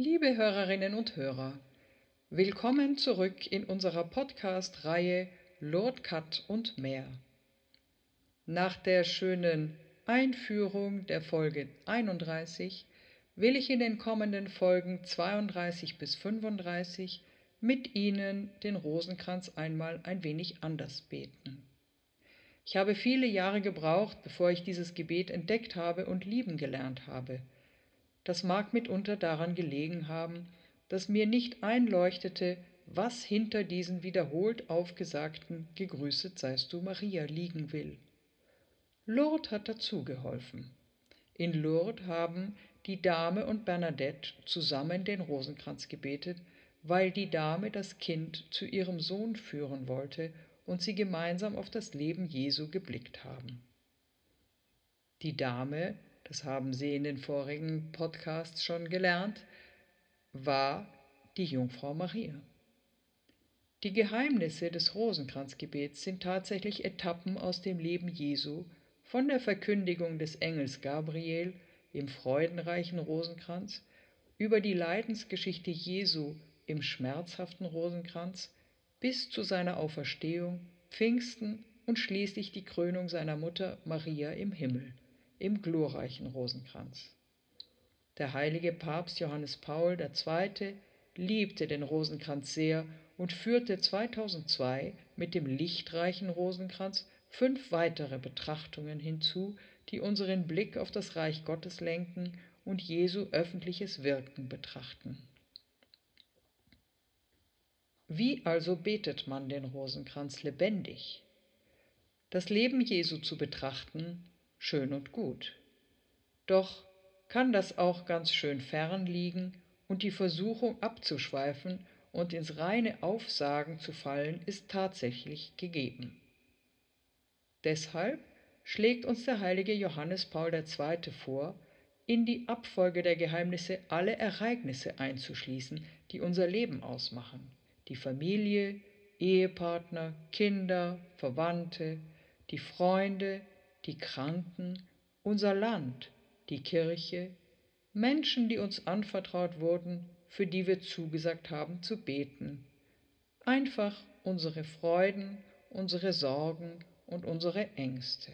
Liebe Hörerinnen und Hörer, willkommen zurück in unserer Podcast-Reihe Lord Cut und mehr. Nach der schönen Einführung der Folge 31 will ich in den kommenden Folgen 32 bis 35 mit Ihnen den Rosenkranz einmal ein wenig anders beten. Ich habe viele Jahre gebraucht, bevor ich dieses Gebet entdeckt habe und lieben gelernt habe. Das mag mitunter daran gelegen haben, dass mir nicht einleuchtete, was hinter diesen wiederholt aufgesagten Gegrüßet seist du Maria liegen will. Lourdes hat dazu geholfen. In Lourdes haben die Dame und Bernadette zusammen den Rosenkranz gebetet, weil die Dame das Kind zu ihrem Sohn führen wollte und sie gemeinsam auf das Leben Jesu geblickt haben. Die Dame, das haben Sie in den vorigen Podcasts schon gelernt, war die Jungfrau Maria. Die Geheimnisse des Rosenkranzgebets sind tatsächlich Etappen aus dem Leben Jesu, von der Verkündigung des Engels Gabriel im freudenreichen Rosenkranz über die Leidensgeschichte Jesu im schmerzhaften Rosenkranz bis zu seiner Auferstehung, Pfingsten und schließlich die Krönung seiner Mutter Maria im Himmel, im glorreichen Rosenkranz. Der heilige Papst Johannes Paul II. liebte den Rosenkranz sehr und führte 2002 mit dem lichtreichen Rosenkranz fünf weitere Betrachtungen hinzu, die unseren Blick auf das Reich Gottes lenken und Jesu öffentliches Wirken betrachten. Wie also betet man den Rosenkranz lebendig? Das Leben Jesu zu betrachten, schön und gut. Doch kann das auch ganz schön fern liegen und die Versuchung abzuschweifen und ins reine Aufsagen zu fallen, ist tatsächlich gegeben. Deshalb schlägt uns der heilige Johannes Paul II. vor, in die Abfolge der Geheimnisse alle Ereignisse einzuschließen, die unser Leben ausmachen, die Familie, Ehepartner, Kinder, Verwandte, die Freunde, die Kranken, unser Land, die Kirche, Menschen, die uns anvertraut wurden, für die wir zugesagt haben zu beten. Einfach unsere Freuden, unsere Sorgen und unsere Ängste.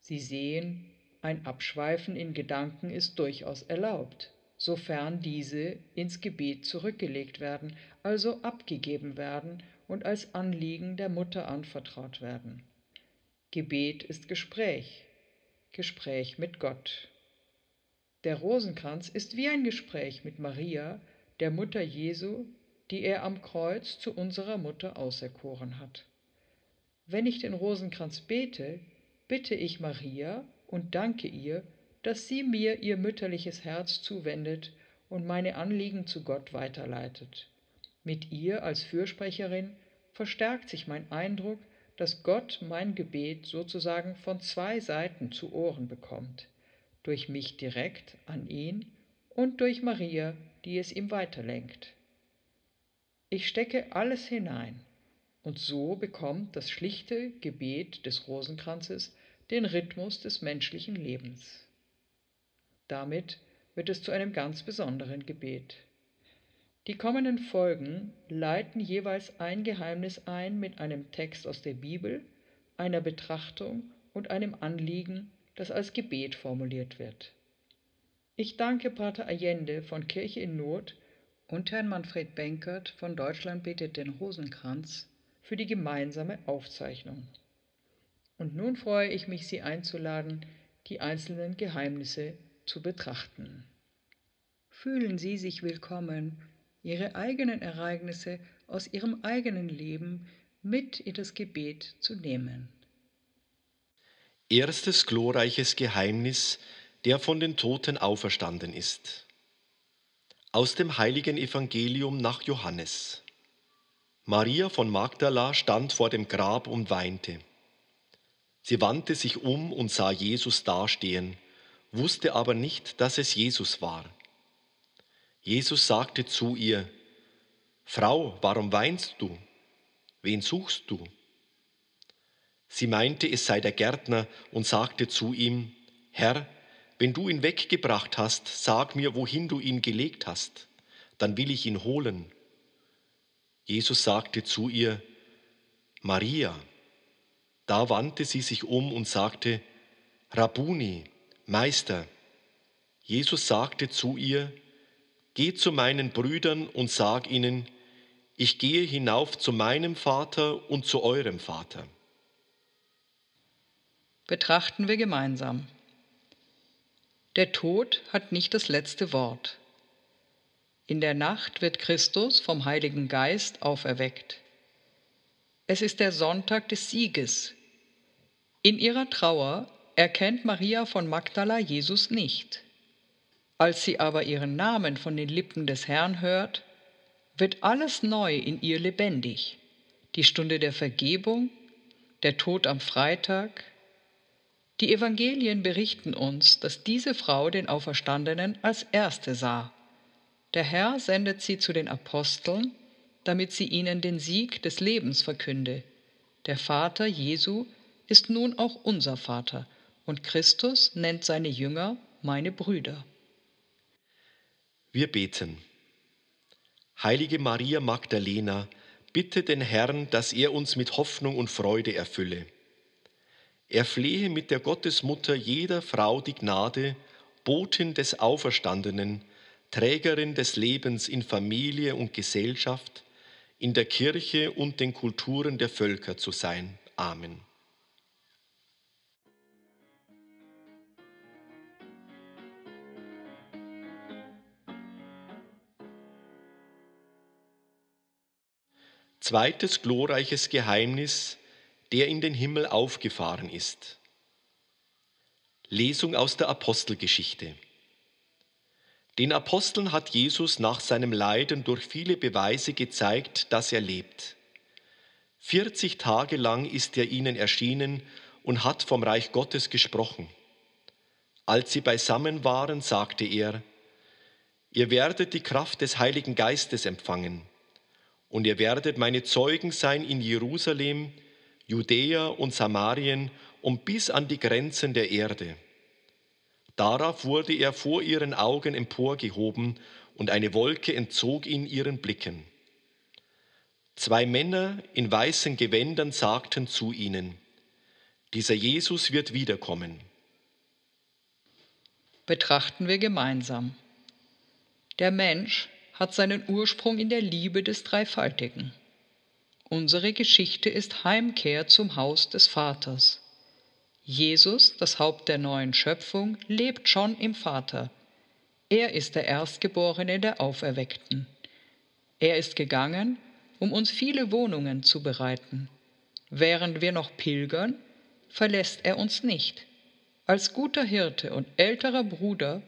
Sie sehen, ein Abschweifen in Gedanken ist durchaus erlaubt sofern diese ins Gebet zurückgelegt werden, also abgegeben werden und als Anliegen der Mutter anvertraut werden. Gebet ist Gespräch, Gespräch mit Gott. Der Rosenkranz ist wie ein Gespräch mit Maria, der Mutter Jesu, die er am Kreuz zu unserer Mutter auserkoren hat. Wenn ich den Rosenkranz bete, bitte ich Maria und danke ihr dass sie mir ihr mütterliches Herz zuwendet und meine Anliegen zu Gott weiterleitet. Mit ihr als Fürsprecherin verstärkt sich mein Eindruck, dass Gott mein Gebet sozusagen von zwei Seiten zu Ohren bekommt, durch mich direkt an ihn und durch Maria, die es ihm weiterlenkt. Ich stecke alles hinein, und so bekommt das schlichte Gebet des Rosenkranzes den Rhythmus des menschlichen Lebens. Damit wird es zu einem ganz besonderen Gebet. Die kommenden Folgen leiten jeweils ein Geheimnis ein mit einem Text aus der Bibel, einer Betrachtung und einem Anliegen, das als Gebet formuliert wird. Ich danke Pater Allende von Kirche in Not und Herrn Manfred Benkert von Deutschland betet den Rosenkranz für die gemeinsame Aufzeichnung. Und nun freue ich mich, Sie einzuladen, die einzelnen Geheimnisse zu betrachten. Fühlen Sie sich willkommen, Ihre eigenen Ereignisse aus Ihrem eigenen Leben mit in das Gebet zu nehmen. Erstes glorreiches Geheimnis, der von den Toten auferstanden ist. Aus dem heiligen Evangelium nach Johannes. Maria von Magdala stand vor dem Grab und weinte. Sie wandte sich um und sah Jesus dastehen wusste aber nicht, dass es Jesus war. Jesus sagte zu ihr, Frau, warum weinst du? Wen suchst du? Sie meinte, es sei der Gärtner und sagte zu ihm, Herr, wenn du ihn weggebracht hast, sag mir, wohin du ihn gelegt hast, dann will ich ihn holen. Jesus sagte zu ihr, Maria. Da wandte sie sich um und sagte, Rabuni, Meister. Jesus sagte zu ihr, Geh zu meinen Brüdern und sag ihnen, ich gehe hinauf zu meinem Vater und zu eurem Vater. Betrachten wir gemeinsam. Der Tod hat nicht das letzte Wort. In der Nacht wird Christus vom Heiligen Geist auferweckt. Es ist der Sonntag des Sieges. In ihrer Trauer erkennt Maria von Magdala Jesus nicht. Als sie aber ihren Namen von den Lippen des Herrn hört, wird alles neu in ihr lebendig. Die Stunde der Vergebung, der Tod am Freitag, die Evangelien berichten uns, dass diese Frau den Auferstandenen als erste sah. Der Herr sendet sie zu den Aposteln, damit sie ihnen den Sieg des Lebens verkünde. Der Vater Jesu ist nun auch unser Vater, und Christus nennt seine Jünger meine Brüder. Wir beten. Heilige Maria Magdalena, bitte den Herrn, dass er uns mit Hoffnung und Freude erfülle. Er flehe mit der Gottesmutter jeder Frau die Gnade, Botin des Auferstandenen, Trägerin des Lebens in Familie und Gesellschaft, in der Kirche und den Kulturen der Völker zu sein. Amen. Zweites glorreiches Geheimnis der in den Himmel aufgefahren ist. Lesung aus der Apostelgeschichte. Den Aposteln hat Jesus nach seinem Leiden durch viele Beweise gezeigt, dass er lebt. 40 Tage lang ist er ihnen erschienen und hat vom Reich Gottes gesprochen. Als sie beisammen waren, sagte er, Ihr werdet die Kraft des Heiligen Geistes empfangen, und ihr werdet meine Zeugen sein in Jerusalem, Judäa und Samarien und bis an die Grenzen der Erde. Darauf wurde er vor ihren Augen emporgehoben und eine Wolke entzog ihn ihren Blicken. Zwei Männer in weißen Gewändern sagten zu ihnen, dieser Jesus wird wiederkommen. Betrachten wir gemeinsam. Der Mensch hat seinen Ursprung in der Liebe des Dreifaltigen. Unsere Geschichte ist Heimkehr zum Haus des Vaters. Jesus, das Haupt der neuen Schöpfung, lebt schon im Vater. Er ist der Erstgeborene der Auferweckten. Er ist gegangen, um uns viele Wohnungen zu bereiten. Während wir noch pilgern, verlässt er uns nicht. Als guter Hirte und älterer Bruder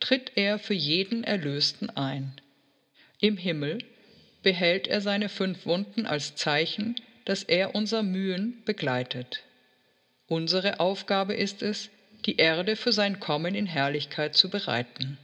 tritt er für jeden Erlösten ein. Im Himmel behält er seine fünf Wunden als Zeichen, dass er unser Mühen begleitet. Unsere Aufgabe ist es, die Erde für sein Kommen in Herrlichkeit zu bereiten.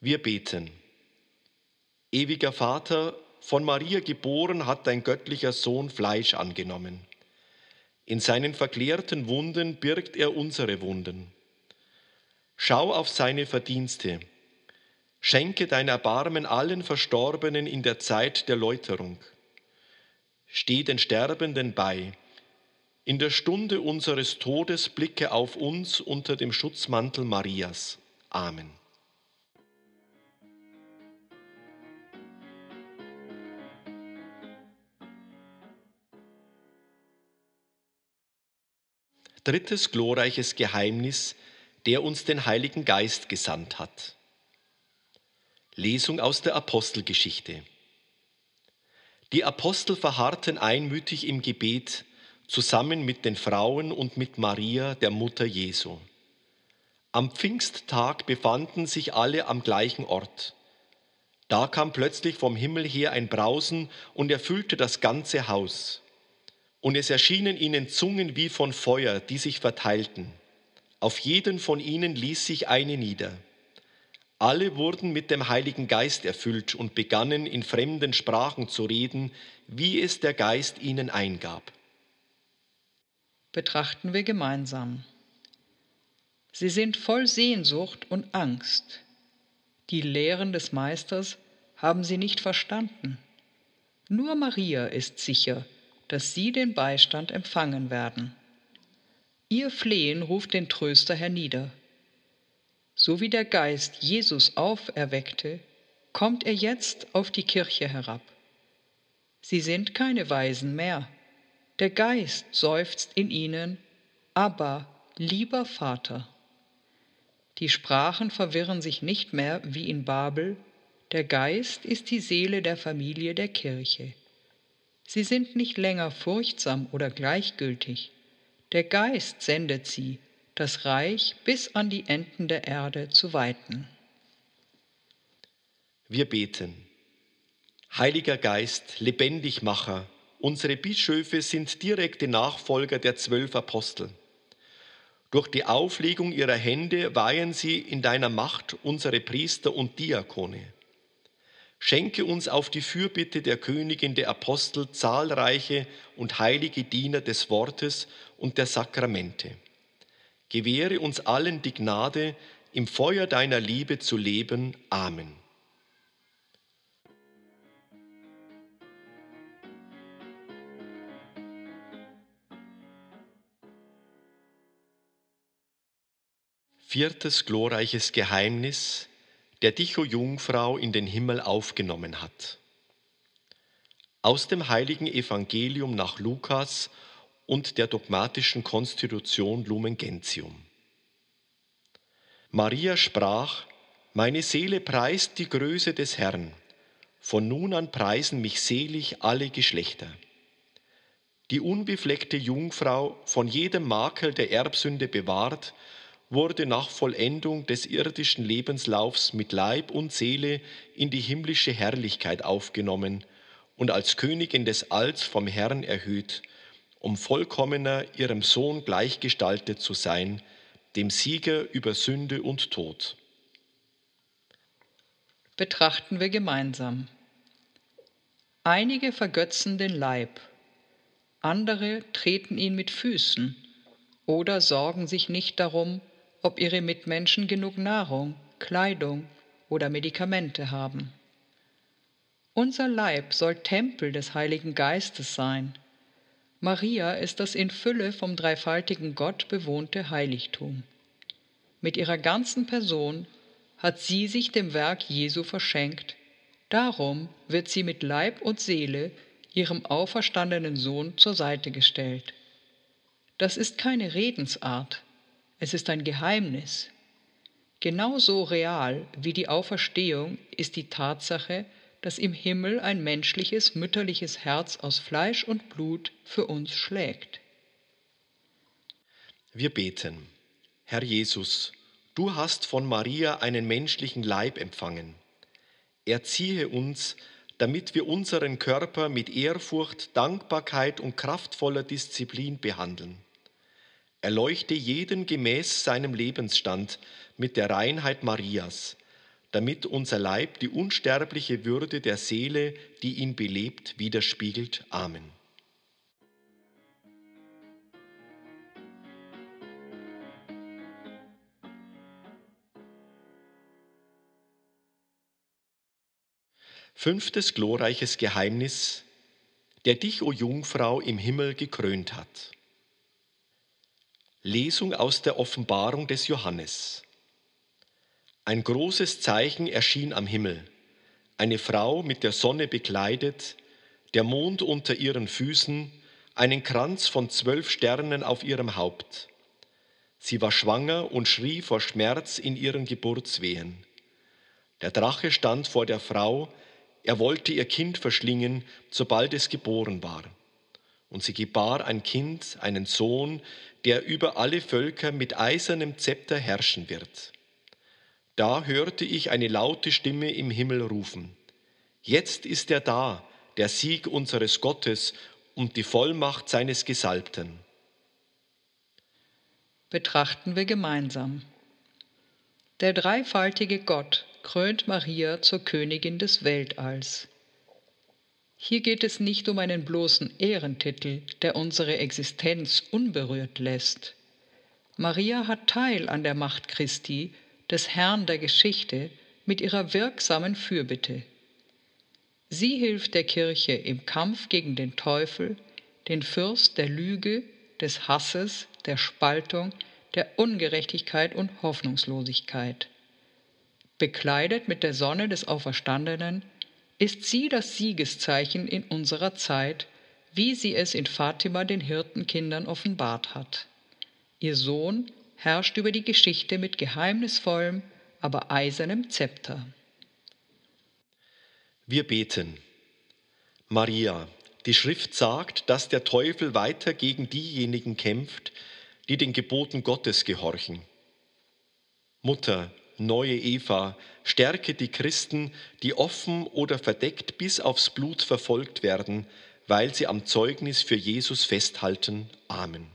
Wir beten. Ewiger Vater, von Maria geboren hat dein göttlicher Sohn Fleisch angenommen. In seinen verklärten Wunden birgt er unsere Wunden. Schau auf seine Verdienste Schenke dein Erbarmen allen Verstorbenen in der Zeit der Läuterung. Steh den Sterbenden bei. In der Stunde unseres Todes blicke auf uns unter dem Schutzmantel Marias. Amen. Drittes glorreiches Geheimnis, der uns den Heiligen Geist gesandt hat. Lesung aus der Apostelgeschichte. Die Apostel verharrten einmütig im Gebet zusammen mit den Frauen und mit Maria, der Mutter Jesu. Am Pfingsttag befanden sich alle am gleichen Ort. Da kam plötzlich vom Himmel her ein Brausen und erfüllte das ganze Haus. Und es erschienen ihnen Zungen wie von Feuer, die sich verteilten. Auf jeden von ihnen ließ sich eine nieder. Alle wurden mit dem Heiligen Geist erfüllt und begannen in fremden Sprachen zu reden, wie es der Geist ihnen eingab. Betrachten wir gemeinsam. Sie sind voll Sehnsucht und Angst. Die Lehren des Meisters haben sie nicht verstanden. Nur Maria ist sicher, dass sie den Beistand empfangen werden. Ihr Flehen ruft den Tröster hernieder. So wie der Geist Jesus auferweckte, kommt er jetzt auf die Kirche herab. Sie sind keine Weisen mehr. Der Geist seufzt in ihnen, aber lieber Vater. Die Sprachen verwirren sich nicht mehr wie in Babel, der Geist ist die Seele der Familie der Kirche. Sie sind nicht länger furchtsam oder gleichgültig. Der Geist sendet sie, das Reich bis an die Enden der Erde zu weiten. Wir beten. Heiliger Geist, Lebendigmacher, unsere Bischöfe sind direkte Nachfolger der zwölf Apostel. Durch die Auflegung ihrer Hände weihen sie in deiner Macht unsere Priester und Diakone. Schenke uns auf die Fürbitte der Königin der Apostel zahlreiche und heilige Diener des Wortes und der Sakramente. Gewähre uns allen die Gnade, im Feuer deiner Liebe zu leben. Amen. Viertes glorreiches Geheimnis, der dich, o Jungfrau, in den Himmel aufgenommen hat. Aus dem heiligen Evangelium nach Lukas und der dogmatischen Konstitution Lumen Gentium. Maria sprach, meine Seele preist die Größe des Herrn, von nun an preisen mich selig alle Geschlechter. Die unbefleckte Jungfrau, von jedem Makel der Erbsünde bewahrt, wurde nach Vollendung des irdischen Lebenslaufs mit Leib und Seele in die himmlische Herrlichkeit aufgenommen und als Königin des Alls vom Herrn erhöht, um vollkommener ihrem Sohn gleichgestaltet zu sein, dem Sieger über Sünde und Tod. Betrachten wir gemeinsam. Einige vergötzen den Leib, andere treten ihn mit Füßen oder sorgen sich nicht darum, ob ihre Mitmenschen genug Nahrung, Kleidung oder Medikamente haben. Unser Leib soll Tempel des Heiligen Geistes sein. Maria ist das in Fülle vom dreifaltigen Gott bewohnte Heiligtum. Mit ihrer ganzen Person hat sie sich dem Werk Jesu verschenkt, darum wird sie mit Leib und Seele ihrem auferstandenen Sohn zur Seite gestellt. Das ist keine Redensart, es ist ein Geheimnis. Genauso real wie die Auferstehung ist die Tatsache, dass im Himmel ein menschliches, mütterliches Herz aus Fleisch und Blut für uns schlägt. Wir beten. Herr Jesus, du hast von Maria einen menschlichen Leib empfangen. Erziehe uns, damit wir unseren Körper mit Ehrfurcht, Dankbarkeit und kraftvoller Disziplin behandeln. Erleuchte jeden gemäß seinem Lebensstand mit der Reinheit Marias, damit unser Leib die unsterbliche Würde der Seele, die ihn belebt, widerspiegelt. Amen. Fünftes glorreiches Geheimnis, der dich, o Jungfrau, im Himmel gekrönt hat. Lesung aus der Offenbarung des Johannes. Ein großes Zeichen erschien am Himmel, eine Frau mit der Sonne bekleidet, der Mond unter ihren Füßen, einen Kranz von zwölf Sternen auf ihrem Haupt. Sie war schwanger und schrie vor Schmerz in ihren Geburtswehen. Der Drache stand vor der Frau, er wollte ihr Kind verschlingen, sobald es geboren war. Und sie gebar ein Kind, einen Sohn, der über alle Völker mit eisernem Zepter herrschen wird. Da hörte ich eine laute Stimme im Himmel rufen, Jetzt ist er da, der Sieg unseres Gottes und die Vollmacht seines Gesalbten. Betrachten wir gemeinsam. Der dreifaltige Gott krönt Maria zur Königin des Weltalls. Hier geht es nicht um einen bloßen Ehrentitel, der unsere Existenz unberührt lässt. Maria hat Teil an der Macht Christi, des Herrn der Geschichte, mit ihrer wirksamen Fürbitte. Sie hilft der Kirche im Kampf gegen den Teufel, den Fürst der Lüge, des Hasses, der Spaltung, der Ungerechtigkeit und Hoffnungslosigkeit. Bekleidet mit der Sonne des Auferstandenen ist sie das Siegeszeichen in unserer Zeit, wie sie es in Fatima den Hirtenkindern offenbart hat. Ihr Sohn herrscht über die Geschichte mit geheimnisvollem, aber eisernem Zepter. Wir beten. Maria, die Schrift sagt, dass der Teufel weiter gegen diejenigen kämpft, die den Geboten Gottes gehorchen. Mutter, neue Eva, stärke die Christen, die offen oder verdeckt bis aufs Blut verfolgt werden, weil sie am Zeugnis für Jesus festhalten. Amen.